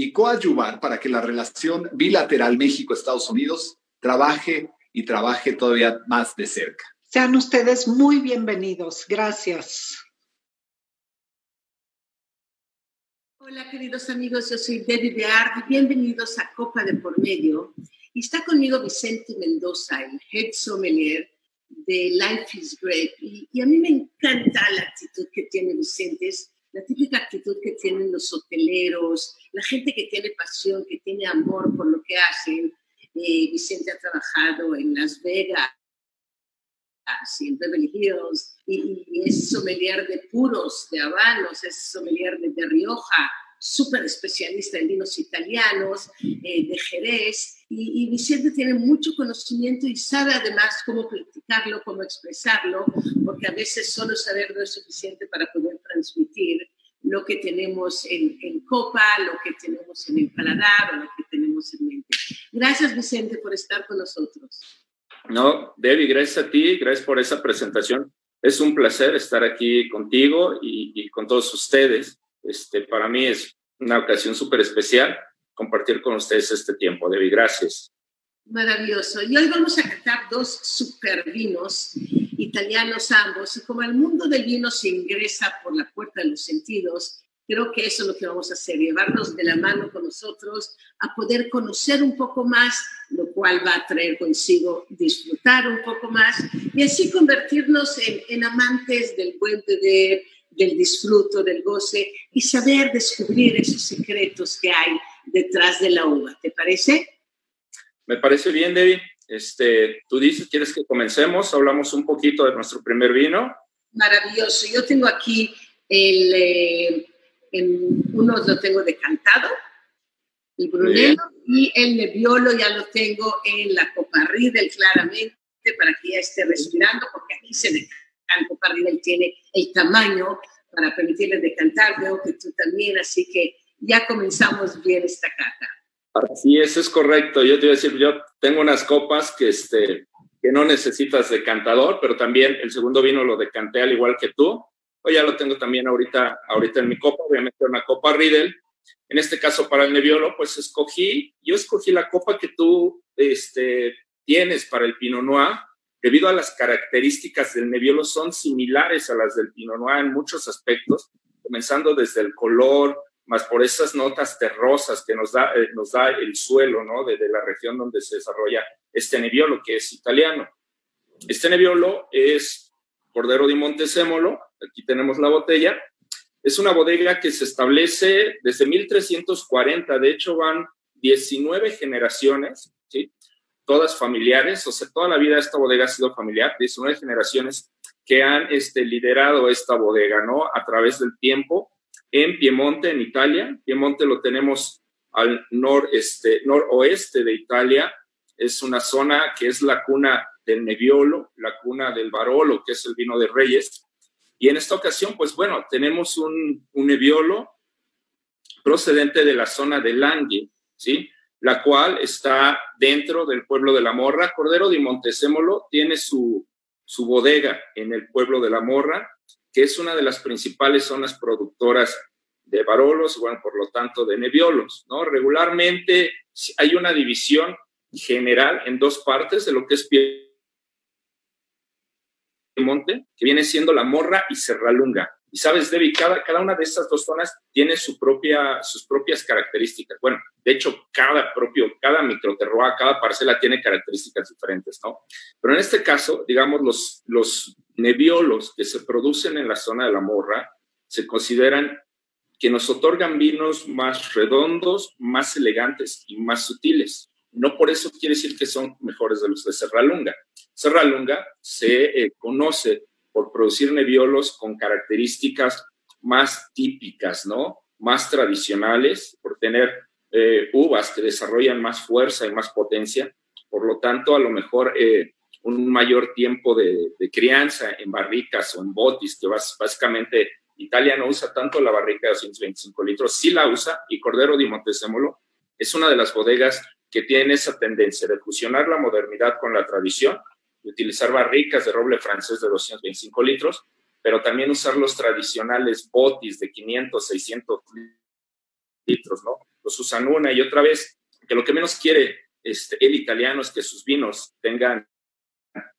y coadyuvar para que la relación bilateral México-Estados Unidos trabaje y trabaje todavía más de cerca. Sean ustedes muy bienvenidos. Gracias. Hola queridos amigos, yo soy Debbie Beard bienvenidos a Copa de Por Medio. Y está conmigo Vicente Mendoza, el head sommelier de Life is Great. Y, y, a mí me encanta la actitud que tiene Vicente, es la típica actitud que tienen los hoteleros, la gente que tiene pasión, que tiene amor por lo que hacen. Eh, Vicente ha trabajado en Las Vegas, y en Beverly Hills, y, es sommelier de puros, de habanos, es sommelier de, de Rioja, súper especialista en vinos italianos, eh, de Jerez, y, y, Vicente tiene mucho conocimiento y sabe además cómo practicarlo, cómo expresarlo, porque a veces solo saber no es suficiente para poder transmitir lo que tenemos en, en copa, lo que tenemos en el paladar o lo que tenemos en mente. Gracias Vicente por estar con nosotros. No, Debbie, gracias a ti, gracias por esa presentación. Es un placer estar aquí contigo y, y con todos ustedes. Este, para mí es una ocasión súper especial compartir con ustedes este tiempo. Debbie, gracias. Maravilloso. Y hoy vamos a cantar dos super vinos, italianos ambos. Y como el mundo del vino se ingresa por la puerta de los sentidos, creo que eso es lo que vamos a hacer, llevarnos de la mano con nosotros a poder conocer un poco más, lo cual va a traer consigo disfrutar un poco más y así convertirnos en, en amantes del buen beber, del disfruto, del goce y saber descubrir esos secretos que hay detrás de la uva. ¿Te parece? Me parece bien, Debbie. Este, tú dices, ¿quieres que comencemos? Hablamos un poquito de nuestro primer vino. Maravilloso. Yo tengo aquí el, eh, el uno lo tengo decantado, el Brunello, y el Nebbiolo ya lo tengo en la Copa Riedel claramente para que ya esté respirando, porque aquí se decanta, Copa Riedel tiene el tamaño para permitirle decantar, veo que tú también, así que ya comenzamos bien esta cata. Así es, es correcto. Yo te iba a decir, yo tengo unas copas que, este, que no necesitas decantador, pero también el segundo vino lo decanté al igual que tú. Hoy ya lo tengo también ahorita, ahorita en mi copa, obviamente una copa Riedel. En este caso para el Nebbiolo, pues escogí, yo escogí la copa que tú este, tienes para el Pinot Noir, debido a las características del Nebbiolo, son similares a las del Pinot Noir en muchos aspectos, comenzando desde el color, más por esas notas terrosas que nos da, eh, nos da el suelo, ¿no? De, la región donde se desarrolla este Nebbiolo, que es italiano. Este Nebbiolo es Cordero di Montesemolo, aquí tenemos la botella, es una bodega que se establece desde 1340, de hecho van 19 generaciones, ¿sí? Todas familiares, o sea, toda la vida esta bodega ha sido familiar, 19 generaciones que han este, liderado esta bodega, ¿no? A través del tiempo en Piemonte, en Italia. Piemonte lo tenemos al noreste, noroeste de Italia. Es una zona que es la cuna del Nebbiolo, la cuna del Barolo, que es el vino de Reyes. Y en esta ocasión, pues bueno, tenemos un, un Nebbiolo procedente de la zona de Langhe, ¿sí? La cual está dentro del pueblo de la Morra. Cordero de Montesémolo tiene su, su bodega en el pueblo de la Morra, que es una de las principales zonas productoras de barolos, bueno, por lo tanto, de nebiolos, ¿no? Regularmente hay una división general en dos partes de lo que es Piemonte, que viene siendo la Morra y Serralunga. Y sabes, Debbie, cada, una de estas dos zonas tiene sus propias características. Bueno, de hecho, cada propio, cada microterroir, cada parcela tiene características diferentes, ¿no? Pero en este caso, digamos, los, los nebiolos que se producen en la zona de la morra se consideran que nos otorgan vinos más redondos, más elegantes y más sutiles. No por eso quiere decir que son mejores de los de Serralunga. Serralunga se eh, conoce por producir nebiolos con características más típicas, ¿no? Más tradicionales, por tener eh, uvas que desarrollan más fuerza y más potencia. Por lo tanto, a lo mejor eh, un mayor tiempo de, crianza en barricas o en botis, que básicamente Italia no usa tanto la barrica de 225 litros, sí la usa, y Cordero di Montesemolo es una de las bodegas que tiene esa tendencia de fusionar la modernidad con la tradición de utilizar barricas de roble francés de 225 litros, pero también usar los tradicionales botis de 500, 600 litros, ¿no? Los usan una y otra vez, que lo que menos quiere este, el italiano es que sus vinos tengan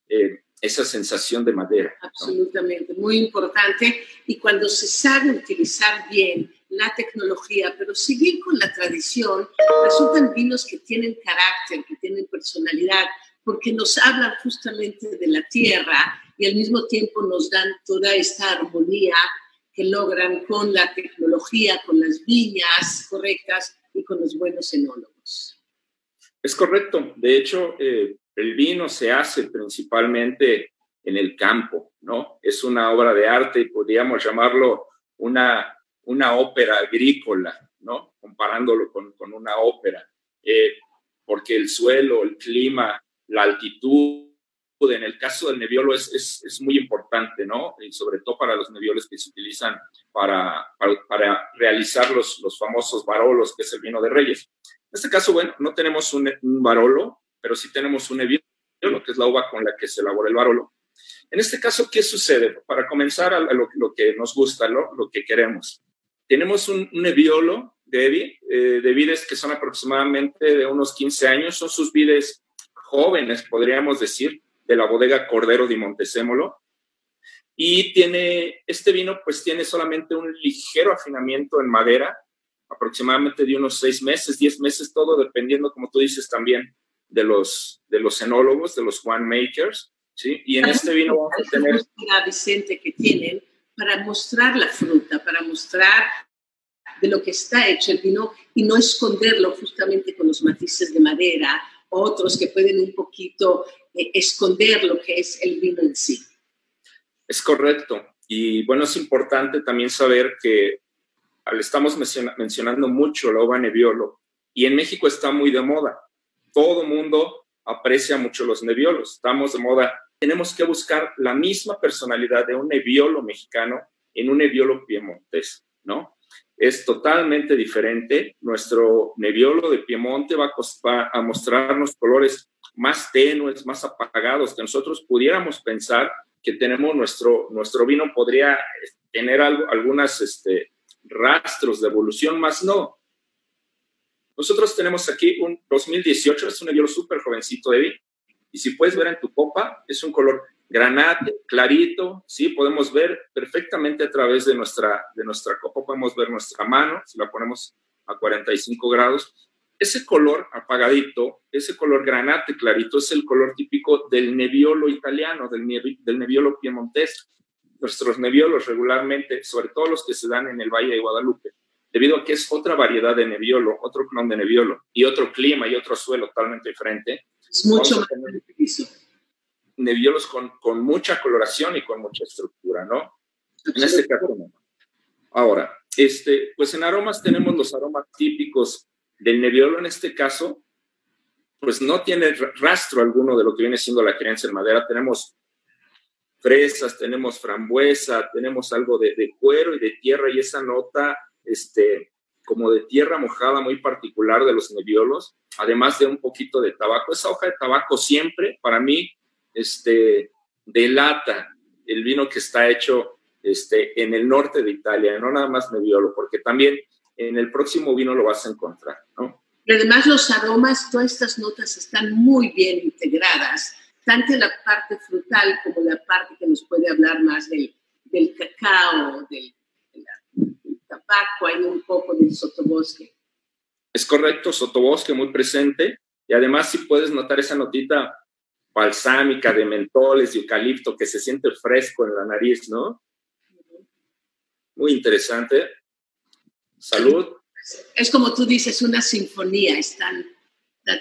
eh, esa sensación de madera. Absolutamente, muy importante. Y cuando se sabe utilizar bien la tecnología, pero seguir con la tradición, resultan vinos que tienen carácter, que tienen personalidad, porque nos hablan justamente de la tierra y al mismo tiempo nos dan toda esta armonía que logran con la tecnología, con las viñas correctas y con los buenos enólogos. Es correcto. De hecho, eh, el vino se hace principalmente en el campo, ¿no? Es una obra de arte y podríamos llamarlo una, una ópera agrícola, ¿no? Comparándolo con, con una ópera, eh, porque el suelo, el clima, la altitud, en el caso del neviolo es, es, es, muy importante, ¿no? Y sobre todo para los nevioles que se utilizan para, para, realizar los, los, famosos barolos, que es el vino de reyes. En este caso, bueno, no tenemos un, un barolo, pero sí tenemos un neviolo, que es la uva con la que se elabora el barolo. En este caso, ¿qué sucede? Para comenzar a lo, lo que nos gusta, lo, lo que queremos. Tenemos un, un neviolo de, eh, de vides que son aproximadamente de unos 15 años, son sus vides jóvenes, podríamos decir, de la bodega Cordero di Montesémolo. Y tiene, este vino pues tiene solamente un ligero afinamiento en madera, aproximadamente de unos seis meses, diez meses, todo dependiendo, como tú dices también, de los, de los enólogos, de los winemakers, ¿sí? Y en este vino vamos a tener... Vicente, que tienen para mostrar la fruta, para mostrar de lo que está hecho el vino y no esconderlo justamente con los matices de madera otros que pueden un poquito eh, esconder lo que es el vino en sí. Es correcto. Y bueno, es importante también saber que estamos mencionando mucho la uva Nebbiolo y en México está muy de moda. Todo mundo aprecia mucho los Nebbiolos. Estamos de moda. Tenemos que buscar la misma personalidad de un Nebbiolo mexicano en un Nebbiolo piemontés, ¿no? Es totalmente diferente. Nuestro Nebbiolo de Piemonte va a, mostrarnos colores más tenues, más apagados, que nosotros pudiéramos pensar que tenemos nuestro, nuestro vino podría tener algo, algunas este, rastros de evolución, más no. Nosotros tenemos aquí un 2018, es un Nebbiolo súper jovencito, David, Y si puedes ver en tu copa, es un color granate, clarito, ¿sí? Podemos ver perfectamente a través de nuestra, de nuestra copa, podemos ver nuestra mano, si la ponemos a 45 grados. Ese color apagadito, ese color granate clarito, es el color típico del neviolo italiano, del, del neviolo piemontés. Nuestros neviolos regularmente, sobre todo los que se dan en el Valle de Guadalupe, debido a que es otra variedad de neviolo, otro clon de neviolo y otro clima y otro suelo totalmente diferente. Es mucho más difícil neviolos con, con, mucha coloración y con mucha estructura, ¿no? En este caso no. Ahora, este, pues en aromas tenemos los aromas típicos del neviolo en este caso, pues no tiene rastro alguno de lo que viene siendo la crianza en madera. Tenemos fresas, tenemos frambuesa, tenemos algo de, de, cuero y de tierra y esa nota, este, como de tierra mojada muy particular de los neviolos, además de un poquito de tabaco. Esa hoja de tabaco siempre, para mí, este, delata el vino que está hecho este, en el norte de Italia, no nada más Nebbiolo, porque también en el próximo vino lo vas a encontrar, ¿no? Pero además los aromas, todas estas notas están muy bien integradas, tanto en la parte frutal como la parte que nos puede hablar más del, del cacao, del, del, tabaco, hay un poco del sotobosque. Es correcto, sotobosque muy presente, y además si puedes notar esa notita balsámica de mentoles y eucalipto que se siente fresco en la nariz, ¿no? Muy interesante. Salud. Es como tú dices, una sinfonía, es tan,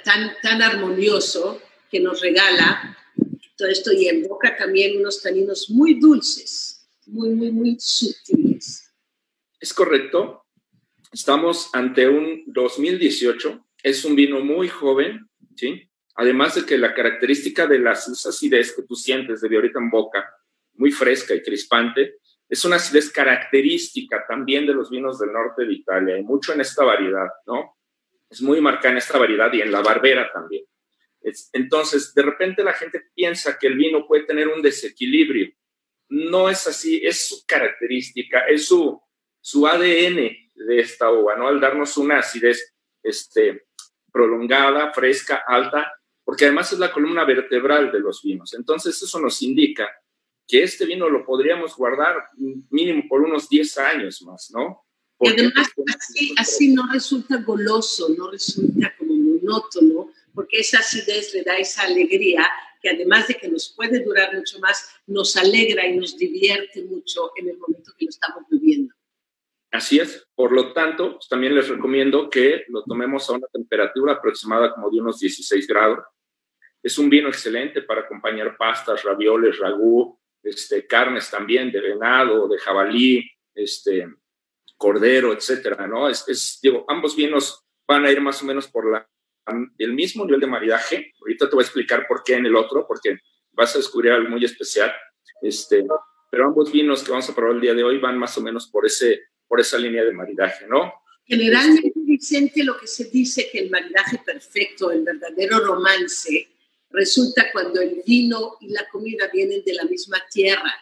tan, tan armonioso que nos regala todo esto y en boca también unos taninos muy dulces, muy, muy, muy sutiles. Es correcto. Estamos ante un 2018. Es un vino muy joven, ¿sí? Además de que la característica de la acidez que tú sientes de ahorita en boca, muy fresca y crispante, es una acidez característica también de los vinos del norte de Italia, y mucho en esta variedad, ¿no? Es muy marcada en esta variedad y en la barbera también. entonces, de repente la gente piensa que el vino puede tener un desequilibrio. No es así, es su característica, es su, su ADN de esta uva, ¿no? Al darnos una acidez este, prolongada, fresca, alta, porque además es la columna vertebral de los vinos. Entonces eso nos indica que este vino lo podríamos guardar mínimo por unos 10 años más, ¿no? y además así, no resulta goloso, no resulta como monótono, porque esa acidez le da esa alegría que además de que nos puede durar mucho más, nos alegra y nos divierte mucho en el momento que lo estamos viviendo. Así es. Por lo tanto, pues, también les recomiendo que lo tomemos a una temperatura aproximada como de unos 16 grados es un vino excelente para acompañar pastas, ravioles, ragú, este, carnes también de venado, de jabalí, este, cordero, etcétera, ¿no? Es, digo, ambos vinos van a ir más o menos por la, el mismo nivel de maridaje. Ahorita te voy a explicar por qué en el otro, porque vas a descubrir algo muy especial. Este, pero ambos vinos que vamos a probar el día de hoy van más o menos por, ese, por esa línea de maridaje, ¿no? Generalmente, Vicente, lo que se dice que el maridaje perfecto, el verdadero romance, resulta cuando el vino y la comida vienen de la misma tierra.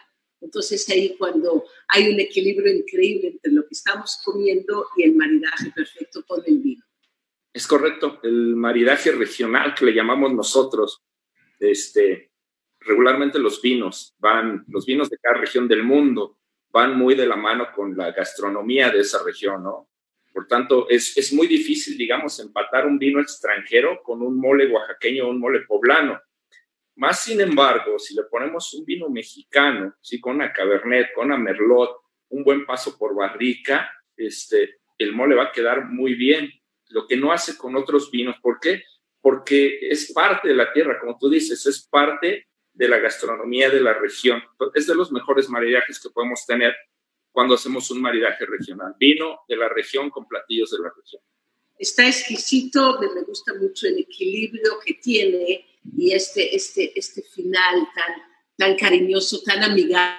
Entonces ahí cuando hay un equilibrio increíble entre lo que estamos comiendo y el maridaje perfecto con el vino. Es correcto, el maridaje regional que le llamamos nosotros, este, regularmente los vinos van, los vinos de cada región del mundo van muy de la mano con la gastronomía de esa región, ¿no? Por tanto, es, es muy difícil, digamos, empatar un vino extranjero con un mole oaxaqueño o un mole poblano. Más sin embargo, si le ponemos un vino mexicano, ¿sí? con una cabernet, con una merlot, un buen paso por barrica, este, el mole va a quedar muy bien. Lo que no hace con otros vinos. ¿Por qué? Porque es parte de la tierra, como tú dices, es parte de la gastronomía de la región. Es de los mejores maridajes que podemos tener cuando hacemos un maridaje regional. Vino de la región con platillos de la región. Está exquisito, me gusta mucho el equilibrio que tiene y este, este, este final tan, tan cariñoso, tan amigable,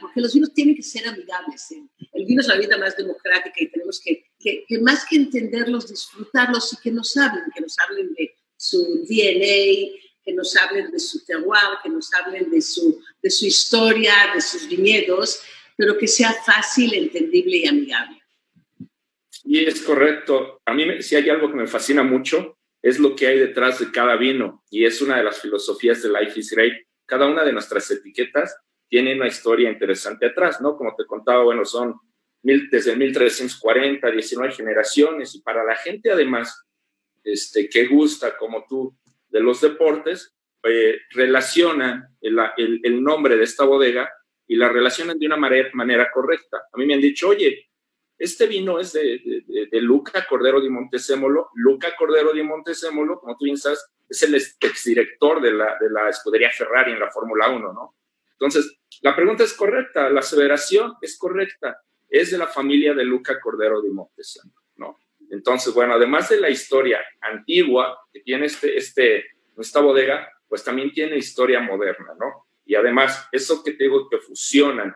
porque los vinos tienen que ser amigables. ¿eh? El vino es la vida más democrática y tenemos que, que, que, más que entenderlos, disfrutarlos y que nos hablen, que nos hablen de su DNA, que nos hablen de su terroir, que nos hablen de su, de su historia, de sus viñedos pero que sea fácil, entendible y amigable. Y es correcto. A mí si hay algo que me fascina mucho es lo que hay detrás de cada vino y es una de las filosofías de Life is Great. Cada una de nuestras etiquetas tiene una historia interesante atrás, ¿no? Como te contaba, bueno, son mil, desde 1340, 19 generaciones y para la gente además este, que gusta como tú de los deportes, eh, relaciona el, el, nombre de esta bodega y la relacionan de una manera, manera correcta. A mí me han dicho, oye, este vino es de, de, Luca Cordero de Montesémolo. Luca Cordero de Montesémolo, como tú bien sabes, es el exdirector de la, de la escudería Ferrari en la Fórmula 1, ¿no? Entonces, la pregunta es correcta, la aseveración es correcta. Es de la familia de Luca Cordero de Montesémolo, ¿no? Entonces, bueno, además de la historia antigua que tiene este, este, esta bodega, pues también tiene historia moderna, ¿no? Y además, eso que te digo que fusionan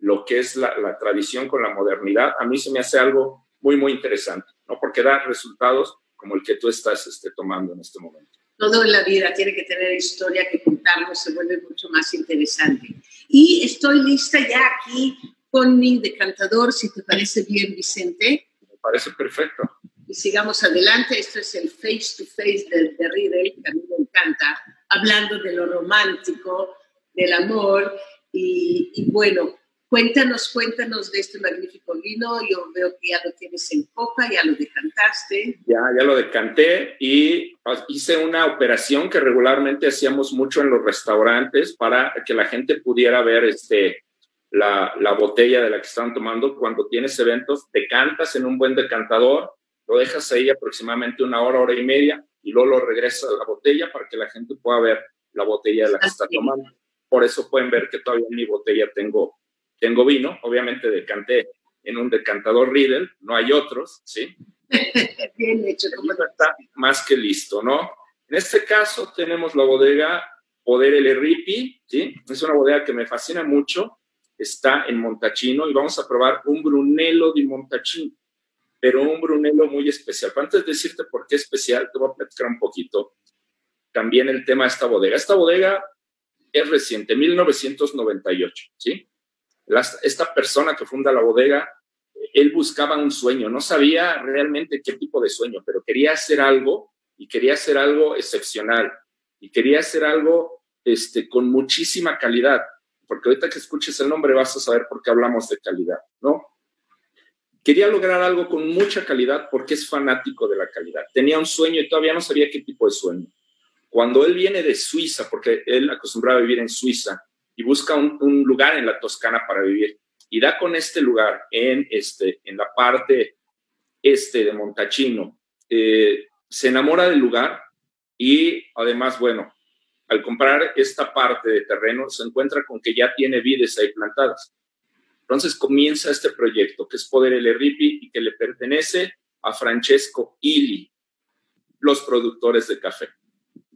lo que es la, tradición con la modernidad, a mí se me hace algo muy, muy interesante, ¿no? Porque da resultados como el que tú estás este, tomando en este momento. Todo en la vida tiene que tener historia que contarnos, se vuelve mucho más interesante. Y estoy lista ya aquí con mi decantador, si te parece bien, Vicente. Me parece perfecto. Y sigamos adelante. Esto es el face to face de, de Riddle, que a mí me encanta, hablando de lo romántico, del amor. Y, y bueno, Cuéntanos, cuéntanos de este magnífico vino. Yo veo que ya lo tienes en copa, ya lo decantaste. Ya, ya lo decanté y hice una operación que regularmente hacíamos mucho en los restaurantes para que la gente pudiera ver este, la, la botella de la que están tomando. Cuando tienes eventos, decantas en un buen decantador, lo dejas ahí aproximadamente una hora, hora y media y luego lo regresas a la botella para que la gente pueda ver la botella de la que está tomando. Por eso pueden ver que todavía en mi botella tengo tengo vino, obviamente decanté en un decantador Riedel, no hay otros, ¿sí? Bien hecho. ¿cómo está más que listo, ¿no? En este caso tenemos la bodega Poder El Ripi, ¿sí? Es una bodega que me fascina mucho, está en Montachino y vamos a probar un Brunello de Montachino, pero un Brunello muy especial. Pero antes de decirte por qué especial, te voy a platicar un poquito también el tema de esta bodega. Esta bodega es reciente, 1998, ¿sí? esta persona que funda la bodega, él buscaba un sueño, no sabía realmente qué tipo de sueño, pero quería hacer algo y quería hacer algo excepcional y quería hacer algo este, con muchísima calidad, porque ahorita que escuches el nombre vas a saber por qué hablamos de calidad, ¿no? Quería lograr algo con mucha calidad porque es fanático de la calidad. Tenía un sueño y todavía no sabía qué tipo de sueño. Cuando él viene de Suiza, porque él acostumbraba a vivir en Suiza, y busca un, lugar en la Toscana para vivir. Y da con este lugar en, este, en la parte este de Montachino. Eh, se enamora del lugar y además, bueno, al comprar esta parte de terreno se encuentra con que ya tiene vides ahí plantadas. Entonces comienza este proyecto que es Poder El Ripi y que le pertenece a Francesco Ili, los productores de café.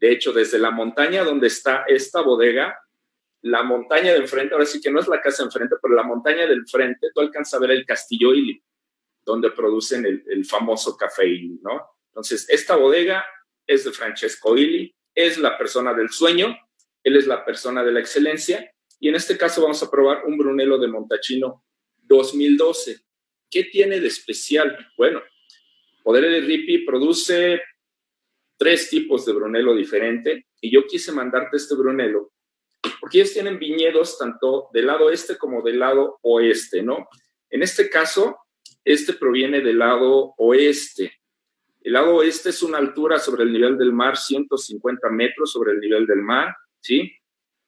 De hecho, desde la montaña donde está esta bodega, la montaña de enfrente, ahora sí que no es la casa de enfrente, pero la montaña del frente, tú alcanzas a ver el castillo Ili, donde producen el, famoso café Ili, ¿no? Entonces, esta bodega es de Francesco Ili, es la persona del sueño, él es la persona de la excelencia, y en este caso vamos a probar un Brunello de Montachino 2012. ¿Qué tiene de especial? Bueno, Poder de Ripi produce tres tipos de Brunello diferente, y yo quise mandarte este Brunello porque ellos tienen viñedos tanto del lado este como del lado oeste, ¿no? En este caso, este proviene del lado oeste. El lado oeste es una altura sobre el nivel del mar, 150 metros sobre el nivel del mar, ¿sí?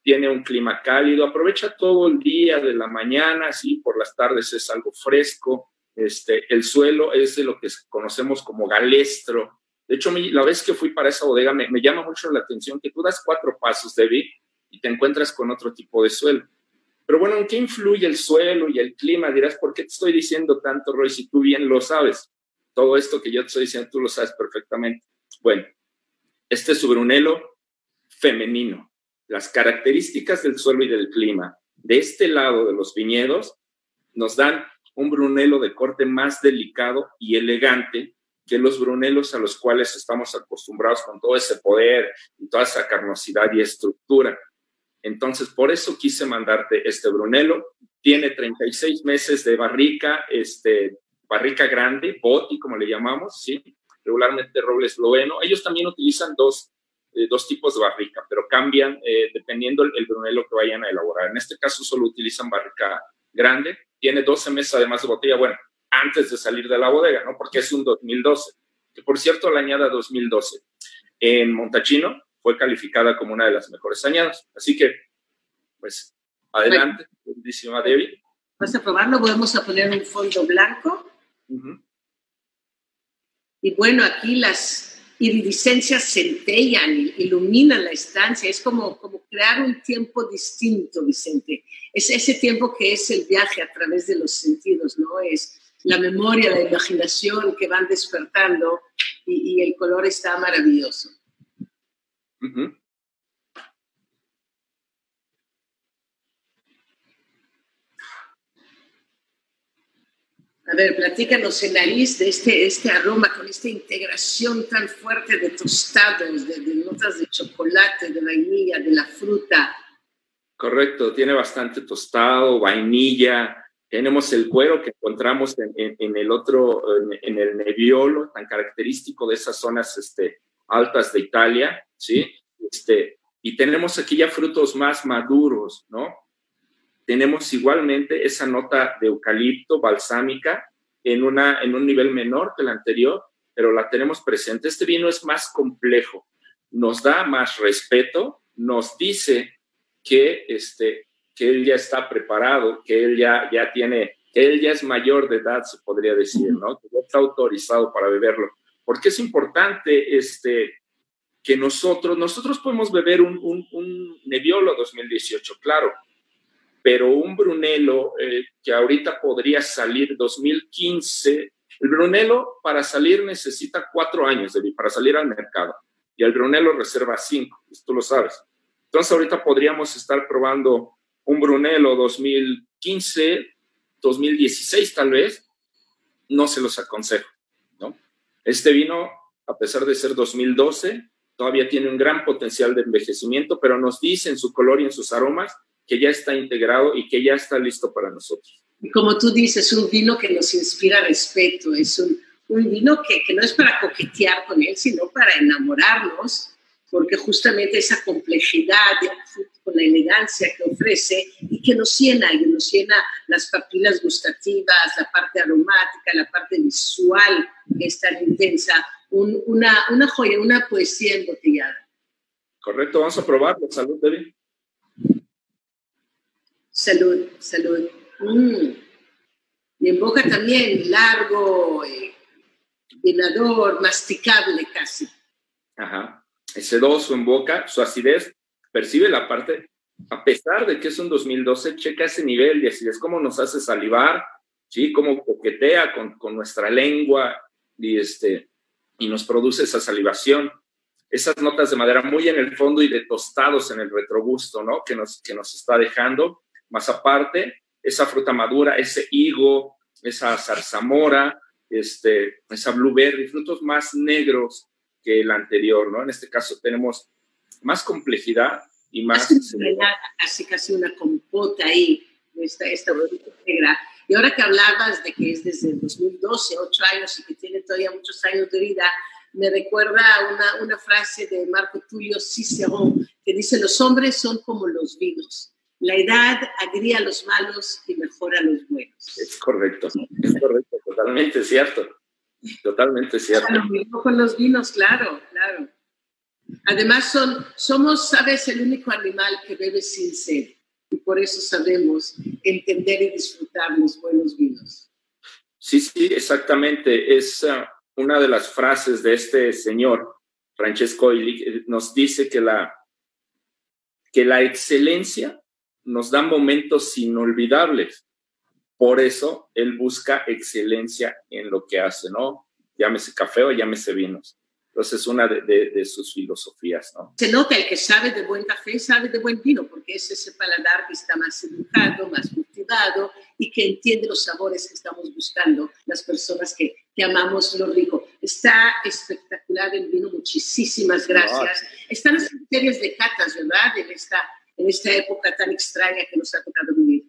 Tiene un clima cálido, aprovecha todo el día de la mañana, sí, por las tardes es algo fresco. Este, el suelo es de lo que conocemos como galestro. De hecho, la vez que fui para esa bodega me, llama mucho la atención que tú das cuatro pasos, David, y te encuentras con otro tipo de suelo. Pero bueno, ¿en qué influye el suelo y el clima? Dirás, ¿por qué te estoy diciendo tanto, Roy, si tú bien lo sabes? Todo esto que yo te estoy diciendo, tú lo sabes perfectamente. Bueno, este es un Brunello femenino. Las características del suelo y del clima de este lado de los viñedos nos dan un Brunello de corte más delicado y elegante que los Brunelos a los cuales estamos acostumbrados con todo ese poder y toda esa carnosidad y estructura. Entonces, por eso quise mandarte este Brunello. Tiene 36 meses de barrica, este, barrica grande, boti, como le llamamos, ¿sí? regularmente roble esloveno. Ellos también utilizan dos, eh, dos tipos de barrica, pero cambian eh, dependiendo el, brunelo que vayan a elaborar. En este caso solo utilizan barrica grande, tiene 12 meses además de botella, bueno, antes de salir de la bodega, ¿no? Porque es un 2012, que por cierto la añada 2012 en Montachino fue calificada como una de las mejores añadas. Así que, pues, adelante, lindísima Debbie. Vas a probarlo, vamos a poner un fondo blanco. Y bueno, aquí las iridiscencias centellan, iluminan la estancia. Es como, como crear un tiempo distinto, Vicente. Es ese tiempo que es el viaje a través de los sentidos, ¿no? Es la memoria, la imaginación que van despertando y, el color está maravilloso. A ver, platícanos en nariz de este, este aroma con esta integración tan fuerte de tostados, de, notas de chocolate, de vainilla, de la fruta. Correcto, tiene bastante tostado, vainilla. Tenemos el cuero que encontramos en, el otro, en, el Nebbiolo, tan característico de esas zonas este, altas de Italia, ¿sí? Este, y tenemos aquí ya frutos más maduros, ¿no? tenemos igualmente esa nota de eucalipto balsámica en, una, en un nivel menor que el anterior, pero la tenemos presente. Este vino es más complejo, nos da más respeto, nos dice que, este, que él ya está preparado, que él ya, ya tiene, que él ya es mayor de edad, se podría decir, ¿no? Que ya está autorizado para beberlo. Porque es importante este, que nosotros, nosotros podemos beber un, un, un Nebbiolo 2018, claro, pero un Brunello eh, que ahorita podría salir 2015, el Brunello para salir necesita cuatro años de, para salir al mercado y el Brunello reserva cinco, tú lo sabes. Entonces ahorita podríamos estar probando un Brunello 2015, 2016 tal vez, no se los aconsejo, ¿no? Este vino, a pesar de ser 2012, todavía tiene un gran potencial de envejecimiento, pero nos dice en su color y en sus aromas que ya está integrado y que ya está listo para nosotros. Y como tú dices, un vino que nos inspira respeto, es un, un vino que, que, no es para coquetear con él, sino para enamorarnos, porque justamente esa complejidad con la elegancia que ofrece y que nos llena, y nos llena las papilas gustativas, la parte aromática, la parte visual que es tan intensa, una, una joya, una poesía embotellada. Correcto, vamos a probarlo. Salud, David. Salud, salud. Mm. Y en boca también, largo, eh, llenador, masticable casi. Ajá. Sedoso en boca, su acidez, percibe la parte, a pesar de que es un 2012, checa ese nivel de acidez, cómo nos hace salivar, ¿sí? Cómo coquetea con, con nuestra lengua y, este, y nos produce esa salivación. Esas notas de madera muy en el fondo y de tostados en el retrogusto, ¿no? Que nos, que nos está dejando más aparte, esa fruta madura, ese higo, esa zarzamora, este, esa blueberry, frutos más negros que el anterior, ¿no? En este caso tenemos más complejidad y más... Casi, casi una compota ahí, esta, esta negra. Y ahora que hablabas de que es desde el 2012, ocho años y que tiene todavía muchos años de vida, me recuerda una, una frase de Marco Tulio Cicerón que dice, los hombres son como los vinos la edad agría a los malos y mejora a los buenos. Es correcto, es correcto, totalmente cierto. Totalmente cierto. Lo mismo con los vinos, claro, claro. Además, son, somos, sabes, el único animal que bebe sin sed. Y por eso sabemos entender y disfrutar los buenos vinos. Sí, sí, exactamente. Es uh, una de las frases de este señor, Francesco nos dice que la, que la excelencia nos da momentos inolvidables. Por eso él busca excelencia en lo que hace, ¿no? Llámese café o llámese vinos. Entonces es una de, sus filosofías, ¿no? Se nota el que sabe de buen café, sabe de buen vino, porque es ese paladar que está más educado, más cultivado y que entiende los sabores que estamos buscando las personas que, que amamos lo rico. Está espectacular el vino, muchísimas gracias. Están las series de catas, ¿verdad? En esta en esta época tan extraña que nos ha tocado vivir.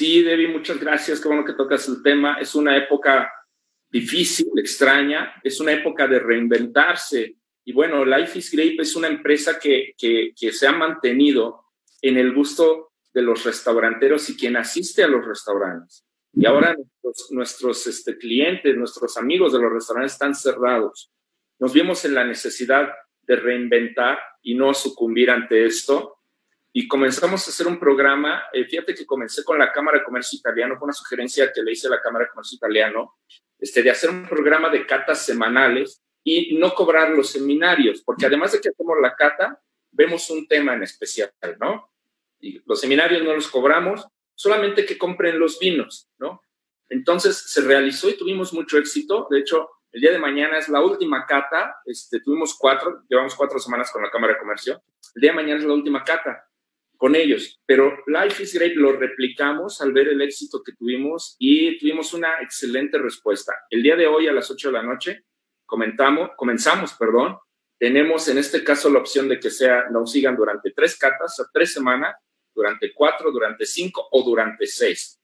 Sí, Debbie, muchas gracias. Qué bueno que tocas el tema. Es una época difícil, extraña, es una época de reinventarse. Y bueno, Life is Grape es una empresa que, que, que se ha mantenido en el gusto de los restauranteros y quien asiste a los restaurantes. Y ahora nuestros, nuestros este, clientes, nuestros amigos de los restaurantes están cerrados. Nos vimos en la necesidad de reinventar y no sucumbir ante esto. Y comenzamos a hacer un programa. Eh, fíjate que comencé con la Cámara de Comercio Italiano, fue una sugerencia que le hice a la Cámara de Comercio Italiano, este, de hacer un programa de catas semanales y no cobrar los seminarios, porque además de que hacemos la cata, vemos un tema en especial, ¿no? Y los seminarios no los cobramos, solamente que compren los vinos, ¿no? Entonces se realizó y tuvimos mucho éxito. De hecho, el día de mañana es la última cata. Este, tuvimos cuatro, llevamos cuatro semanas con la Cámara de Comercio. El día de mañana es la última cata con ellos. Pero Life is Great lo replicamos al ver el éxito que tuvimos y tuvimos una excelente respuesta. El día de hoy a las 8 de la noche comentamos, comenzamos, perdón. Tenemos en este caso la opción de que sea, nos sigan durante tres catas, a tres semanas, durante cuatro, durante cinco o durante seis.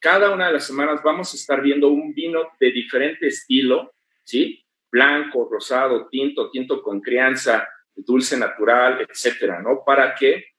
Cada una de las semanas vamos a estar viendo un vino de diferente estilo, ¿sí? Blanco, rosado, tinto, tinto con crianza, dulce natural, etcétera, ¿no? Para que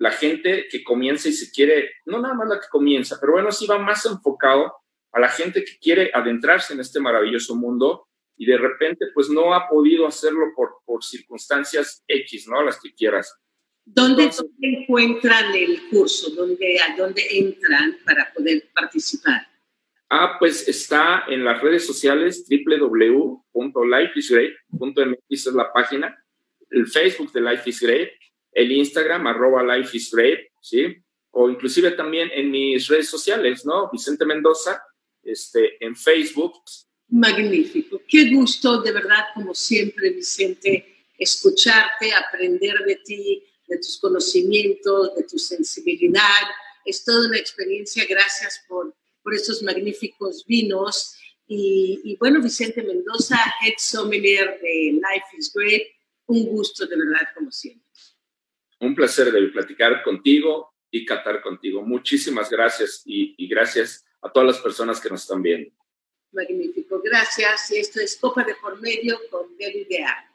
la gente que comienza y se quiere, no nada más la que comienza, pero bueno, sí va más enfocado a la gente que quiere adentrarse en este maravilloso mundo y de repente pues no ha podido hacerlo por, por circunstancias X, ¿no? Las que quieras. ¿Dónde, encuentran el curso? ¿Dónde, ¿A dónde entran para poder participar? Ah, pues está en las redes sociales www.lifeisgreat.mx es la página, el Facebook de Life is Great, el Instagram arroba Life is Great, ¿sí? O inclusive también en mis redes sociales, ¿no? Vicente Mendoza, este, en Facebook. Magnífico. Qué gusto, de verdad, como siempre, Vicente, escucharte, aprender de ti, de tus conocimientos, de tu sensibilidad. Es toda una experiencia. Gracias por, por estos magníficos vinos. Y, bueno, Vicente Mendoza, head sommelier de Life is Great, un gusto de verdad, como siempre. Un placer de platicar contigo y catar contigo. Muchísimas gracias y, gracias a todas las personas que nos están viendo. Magnífico, gracias. Esto es Copa de Por Medio con David Dear.